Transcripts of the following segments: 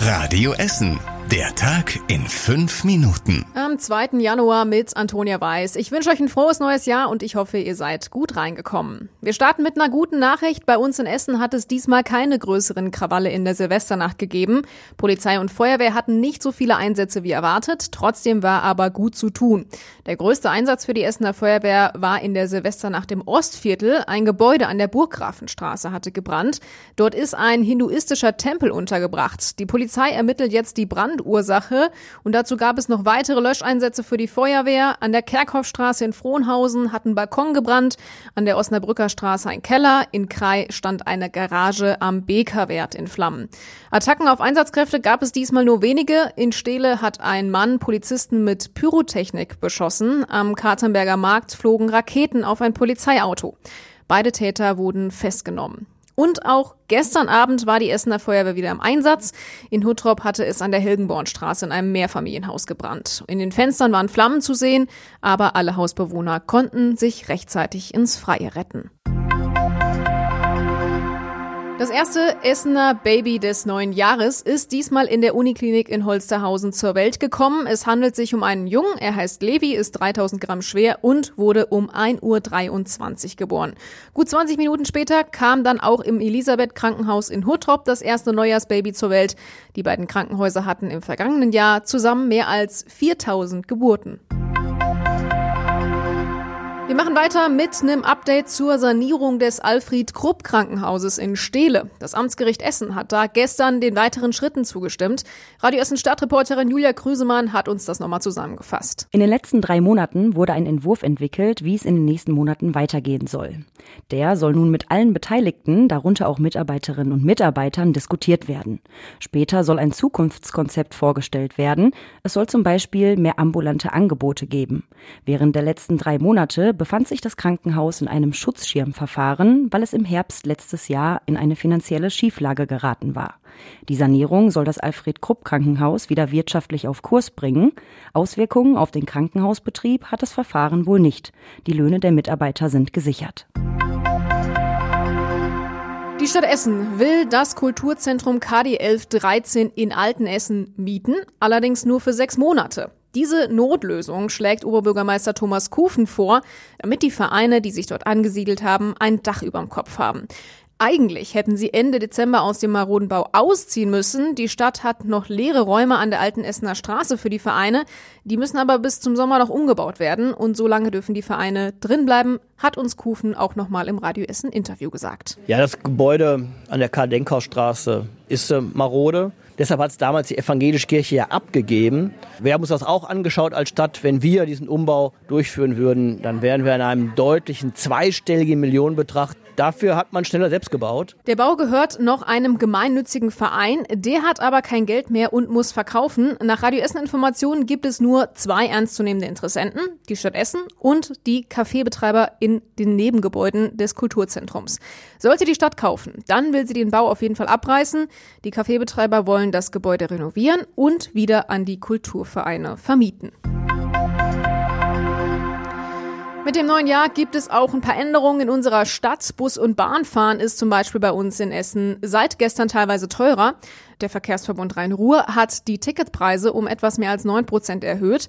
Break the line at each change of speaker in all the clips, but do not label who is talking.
Radio Essen. Der Tag in fünf Minuten.
Am 2. Januar mit Antonia Weiß. Ich wünsche euch ein frohes neues Jahr und ich hoffe, ihr seid gut reingekommen. Wir starten mit einer guten Nachricht. Bei uns in Essen hat es diesmal keine größeren Krawalle in der Silvesternacht gegeben. Polizei und Feuerwehr hatten nicht so viele Einsätze wie erwartet. Trotzdem war aber gut zu tun. Der größte Einsatz für die Essener Feuerwehr war in der Silvesternacht im Ostviertel. Ein Gebäude an der Burggrafenstraße hatte gebrannt. Dort ist ein hinduistischer Tempel untergebracht. Die Polizei ermittelt jetzt die Brand Brandursache. Und dazu gab es noch weitere Löscheinsätze für die Feuerwehr. An der Kerkhoffstraße in Frohnhausen hat ein Balkon gebrannt. An der Osnabrücker Straße ein Keller. In Krai stand eine Garage am Bekerwert in Flammen. Attacken auf Einsatzkräfte gab es diesmal nur wenige. In Steele hat ein Mann Polizisten mit Pyrotechnik beschossen. Am Katernberger Markt flogen Raketen auf ein Polizeiauto. Beide Täter wurden festgenommen. Und auch gestern Abend war die Essener Feuerwehr wieder im Einsatz. In Huttrop hatte es an der Hilgenbornstraße in einem Mehrfamilienhaus gebrannt. In den Fenstern waren Flammen zu sehen, aber alle Hausbewohner konnten sich rechtzeitig ins Freie retten. Das erste Essener Baby des neuen Jahres ist diesmal in der Uniklinik in Holsterhausen zur Welt gekommen. Es handelt sich um einen Jungen. Er heißt Levi, ist 3000 Gramm schwer und wurde um 1.23 Uhr geboren. Gut 20 Minuten später kam dann auch im Elisabeth Krankenhaus in Huttrop das erste Neujahrsbaby zur Welt. Die beiden Krankenhäuser hatten im vergangenen Jahr zusammen mehr als 4000 Geburten. Wir machen weiter mit einem Update zur Sanierung des Alfred Krupp Krankenhauses in Steele. Das Amtsgericht Essen hat da gestern den weiteren Schritten zugestimmt. Radio Essen Stadtreporterin Julia Krüsemann hat uns das nochmal zusammengefasst.
In den letzten drei Monaten wurde ein Entwurf entwickelt, wie es in den nächsten Monaten weitergehen soll. Der soll nun mit allen Beteiligten, darunter auch Mitarbeiterinnen und Mitarbeitern, diskutiert werden. Später soll ein Zukunftskonzept vorgestellt werden. Es soll zum Beispiel mehr ambulante Angebote geben. Während der letzten drei Monate befand sich das Krankenhaus in einem Schutzschirmverfahren, weil es im Herbst letztes Jahr in eine finanzielle Schieflage geraten war. Die Sanierung soll das Alfred Krupp Krankenhaus wieder wirtschaftlich auf Kurs bringen. Auswirkungen auf den Krankenhausbetrieb hat das Verfahren wohl nicht. Die Löhne der Mitarbeiter sind gesichert.
Die Stadt Essen will das Kulturzentrum KD 1113 in Altenessen mieten, allerdings nur für sechs Monate. Diese Notlösung schlägt Oberbürgermeister Thomas Kufen vor, damit die Vereine, die sich dort angesiedelt haben, ein Dach überm Kopf haben. Eigentlich hätten sie Ende Dezember aus dem maroden Bau ausziehen müssen. Die Stadt hat noch leere Räume an der alten Essener Straße für die Vereine. Die müssen aber bis zum Sommer noch umgebaut werden. Und so lange dürfen die Vereine drinbleiben, hat uns Kufen auch nochmal im Radio Essen Interview gesagt.
Ja, das Gebäude an der Karl-Denkhaus-Straße ist äh, marode. Deshalb hat es damals die evangelische Kirche ja abgegeben. Wir haben uns das auch angeschaut als Stadt. Wenn wir diesen Umbau durchführen würden, dann wären wir in einem deutlichen zweistelligen Millionenbetrag Dafür hat man schneller selbst gebaut.
Der Bau gehört noch einem gemeinnützigen Verein. Der hat aber kein Geld mehr und muss verkaufen. Nach Radio Essen Informationen gibt es nur zwei ernstzunehmende Interessenten, die Stadt Essen und die Kaffeebetreiber in den Nebengebäuden des Kulturzentrums. Sollte die Stadt kaufen, dann will sie den Bau auf jeden Fall abreißen. Die Kaffeebetreiber wollen das Gebäude renovieren und wieder an die Kulturvereine vermieten. Mit dem neuen Jahr gibt es auch ein paar Änderungen in unserer Stadt. Bus- und Bahnfahren ist zum Beispiel bei uns in Essen seit gestern teilweise teurer. Der Verkehrsverbund Rhein-Ruhr hat die Ticketpreise um etwas mehr als neun Prozent erhöht.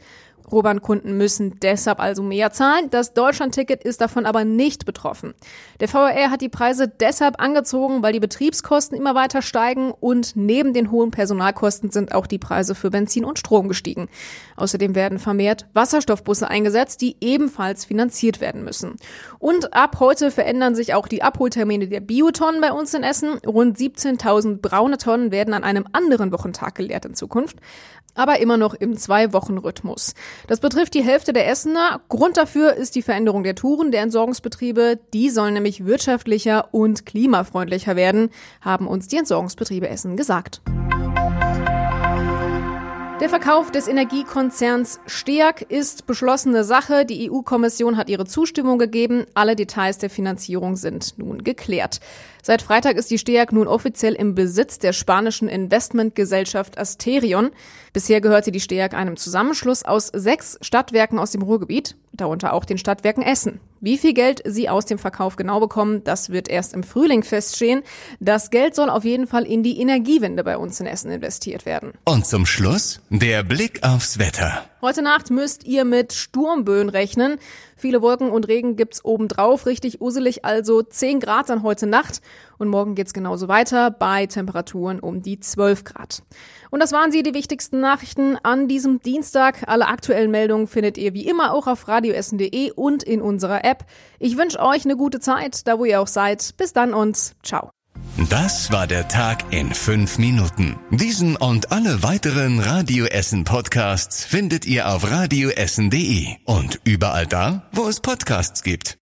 Rohbahnkunden müssen deshalb also mehr zahlen. Das Deutschlandticket ist davon aber nicht betroffen. Der VRR hat die Preise deshalb angezogen, weil die Betriebskosten immer weiter steigen und neben den hohen Personalkosten sind auch die Preise für Benzin und Strom gestiegen. Außerdem werden vermehrt Wasserstoffbusse eingesetzt, die ebenfalls finanziert werden müssen. Und ab heute verändern sich auch die Abholtermine der Biotonnen bei uns in Essen. Rund 17.000 braune Tonnen werden an einem anderen Wochentag geleert in Zukunft aber immer noch im Zwei-Wochen-Rhythmus. Das betrifft die Hälfte der Essener. Grund dafür ist die Veränderung der Touren der Entsorgungsbetriebe. Die sollen nämlich wirtschaftlicher und klimafreundlicher werden, haben uns die Entsorgungsbetriebe Essen gesagt. Der Verkauf des Energiekonzerns STEAG ist beschlossene Sache. Die EU-Kommission hat ihre Zustimmung gegeben. Alle Details der Finanzierung sind nun geklärt. Seit Freitag ist die STEAG nun offiziell im Besitz der spanischen Investmentgesellschaft Asterion. Bisher gehörte die STEAG einem Zusammenschluss aus sechs Stadtwerken aus dem Ruhrgebiet, darunter auch den Stadtwerken Essen. Wie viel Geld sie aus dem Verkauf genau bekommen, das wird erst im Frühling feststehen. Das Geld soll auf jeden Fall in die Energiewende bei uns in Essen investiert werden.
Und zum Schluss der Blick aufs Wetter.
Heute Nacht müsst ihr mit Sturmböen rechnen. Viele Wolken und Regen gibt's obendrauf, richtig uselig, also 10 Grad dann heute Nacht. Und morgen geht's genauso weiter bei Temperaturen um die 12 Grad. Und das waren sie, die wichtigsten Nachrichten an diesem Dienstag. Alle aktuellen Meldungen findet ihr wie immer auch auf radioessen.de und in unserer App. Ich wünsche euch eine gute Zeit, da wo ihr auch seid. Bis dann und ciao.
Das war der Tag in fünf Minuten. Diesen und alle weiteren Radio Essen Podcasts findet ihr auf radioessen.de und überall da, wo es Podcasts gibt.